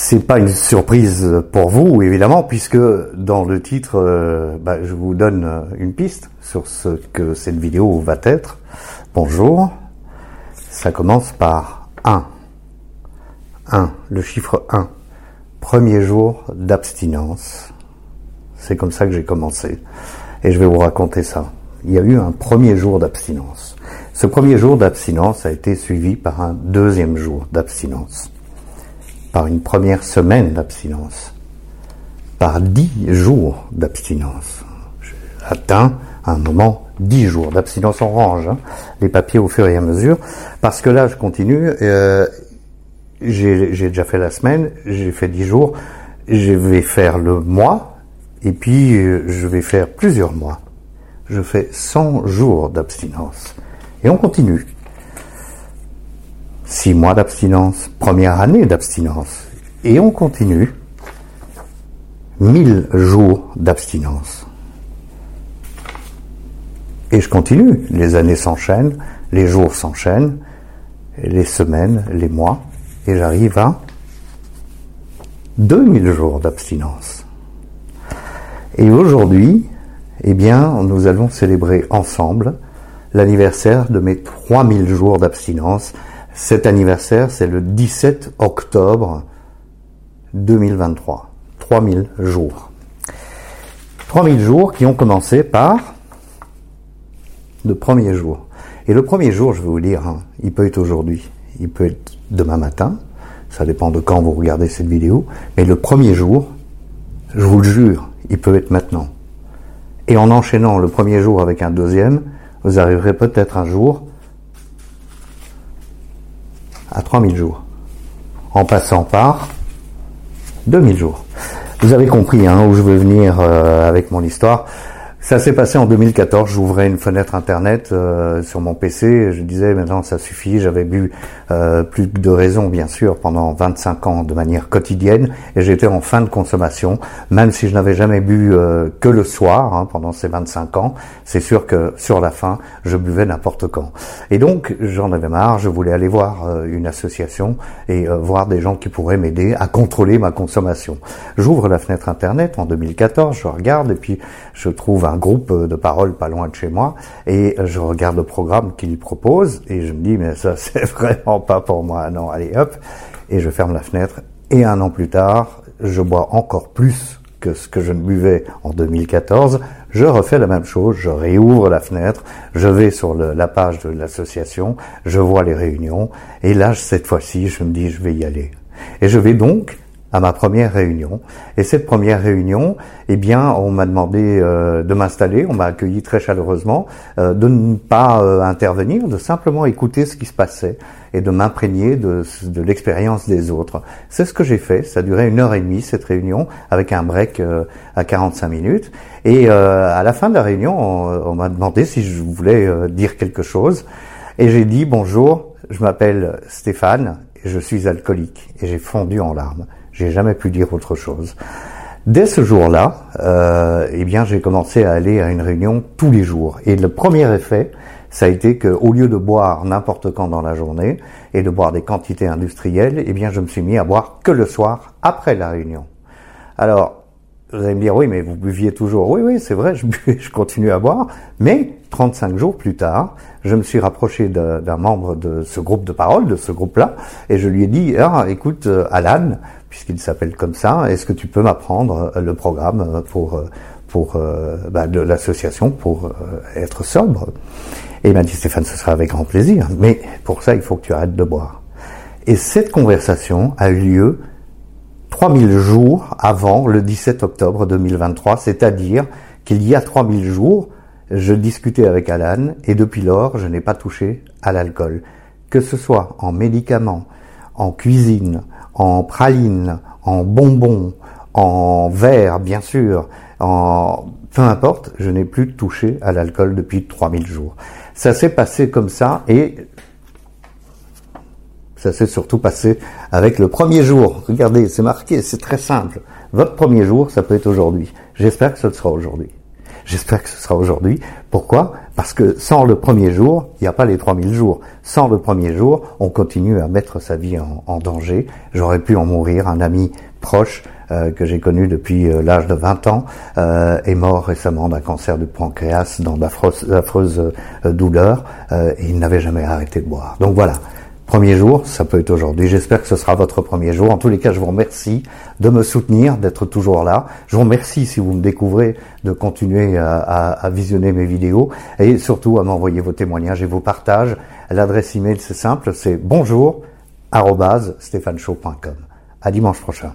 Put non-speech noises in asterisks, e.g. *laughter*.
C'est pas une surprise pour vous, évidemment, puisque dans le titre, euh, bah, je vous donne euh, une piste sur ce que cette vidéo va être. Bonjour. Ça commence par 1. 1, le chiffre 1. Premier jour d'abstinence. C'est comme ça que j'ai commencé. Et je vais vous raconter ça. Il y a eu un premier jour d'abstinence. Ce premier jour d'abstinence a été suivi par un deuxième jour d'abstinence par une première semaine d'abstinence, par dix jours d'abstinence. J'ai atteint à un moment dix jours d'abstinence. On range hein, les papiers au fur et à mesure, parce que là, je continue. Euh, j'ai déjà fait la semaine, j'ai fait dix jours, je vais faire le mois, et puis euh, je vais faire plusieurs mois. Je fais 100 jours d'abstinence. Et on continue. Mois d'abstinence, première année d'abstinence. Et on continue. Mille jours d'abstinence. Et je continue. Les années s'enchaînent, les jours s'enchaînent, les semaines, les mois, et j'arrive à 2000 jours d'abstinence. Et aujourd'hui, eh bien, nous allons célébrer ensemble l'anniversaire de mes 3000 jours d'abstinence cet anniversaire, c'est le 17 octobre 2023. 3000 jours. 3000 jours qui ont commencé par le premier jour. Et le premier jour, je vais vous dire, hein, il peut être aujourd'hui, il peut être demain matin, ça dépend de quand vous regardez cette vidéo, mais le premier jour, je vous le jure, il peut être maintenant. Et en enchaînant le premier jour avec un deuxième, vous arriverez peut-être un jour à 3000 jours, en passant par 2000 jours. Vous avez compris hein, où je veux venir euh, avec mon histoire. Ça s'est passé en 2014. J'ouvrais une fenêtre internet euh, sur mon PC. Je disais maintenant ça suffit. J'avais bu euh, plus de raison bien sûr pendant 25 ans de manière quotidienne et j'étais en fin de consommation. Même si je n'avais jamais bu euh, que le soir hein, pendant ces 25 ans, c'est sûr que sur la fin je buvais n'importe quand. Et donc j'en avais marre. Je voulais aller voir une association et voir des gens qui pourraient m'aider à contrôler ma consommation. J'ouvre la fenêtre internet en 2014. Je regarde et puis je trouve un groupe de paroles pas loin de chez moi et je regarde le programme qu'il propose et je me dis mais ça *laughs* c'est vraiment pas pour moi. Non, allez hop et je ferme la fenêtre et un an plus tard, je bois encore plus que ce que je ne buvais en 2014. Je refais la même chose, je réouvre la fenêtre, je vais sur la page de l'association, je vois les réunions et là cette fois-ci, je me dis je vais y aller. Et je vais donc à ma première réunion. Et cette première réunion, eh bien, on m'a demandé euh, de m'installer, on m'a accueilli très chaleureusement, euh, de ne pas euh, intervenir, de simplement écouter ce qui se passait et de m'imprégner de, de l'expérience des autres. C'est ce que j'ai fait. Ça a duré une heure et demie cette réunion avec un break à 45 minutes. Et à la fin de la réunion, on, m'a demandé si je voulais dire quelque chose. Et j'ai dit bonjour, je m'appelle Stéphane je suis alcoolique. Et j'ai fondu en larmes. J'ai jamais pu dire autre chose. Dès ce jour-là, euh, eh bien, j'ai commencé à aller à une réunion tous les jours. Et le premier effet, ça a été qu'au lieu de boire n'importe quand dans la journée et de boire des quantités industrielles, eh bien, je me suis mis à boire que le soir après la réunion. Alors, vous allez me dire, oui, mais vous buviez toujours. Oui, oui, c'est vrai, je, *laughs* je continue à boire. Mais 35 jours plus tard, je me suis rapproché d'un membre de ce groupe de parole, de ce groupe-là, et je lui ai dit, ah, écoute, euh, Alan, puisqu'il s'appelle comme ça, est-ce que tu peux m'apprendre euh, le programme euh, pour pour bah, de l'association pour être sobre? Et il m'a dit, Stéphane, ce sera avec grand plaisir, mais pour ça, il faut que tu arrêtes de boire. Et cette conversation a eu lieu 3000 jours avant le 17 octobre 2023, c'est-à-dire qu'il y a 3000 jours, je discutais avec Alan et depuis lors, je n'ai pas touché à l'alcool. Que ce soit en médicaments, en cuisine, en praline, en bonbons, en verre, bien sûr, en peu importe, je n'ai plus touché à l'alcool depuis 3000 jours. Ça s'est passé comme ça et ça s'est surtout passé avec le premier jour. Regardez, c'est marqué, c'est très simple. Votre premier jour, ça peut être aujourd'hui. J'espère que ce sera aujourd'hui. J'espère que ce sera aujourd'hui. Pourquoi? Parce que sans le premier jour, il n'y a pas les 3000 jours. Sans le premier jour, on continue à mettre sa vie en, danger. J'aurais pu en mourir. Un ami proche euh, que j'ai connu depuis euh, l'âge de 20 ans euh, est mort récemment d'un cancer du pancréas dans d'affreuses douleurs et il n'avait jamais arrêté de boire. Donc voilà, Premier jour, ça peut être aujourd'hui. J'espère que ce sera votre premier jour. En tous les cas, je vous remercie de me soutenir, d'être toujours là. Je vous remercie si vous me découvrez de continuer à, visionner mes vidéos et surtout à m'envoyer vos témoignages et vos partages. L'adresse email, c'est simple, c'est bonjour À dimanche prochain.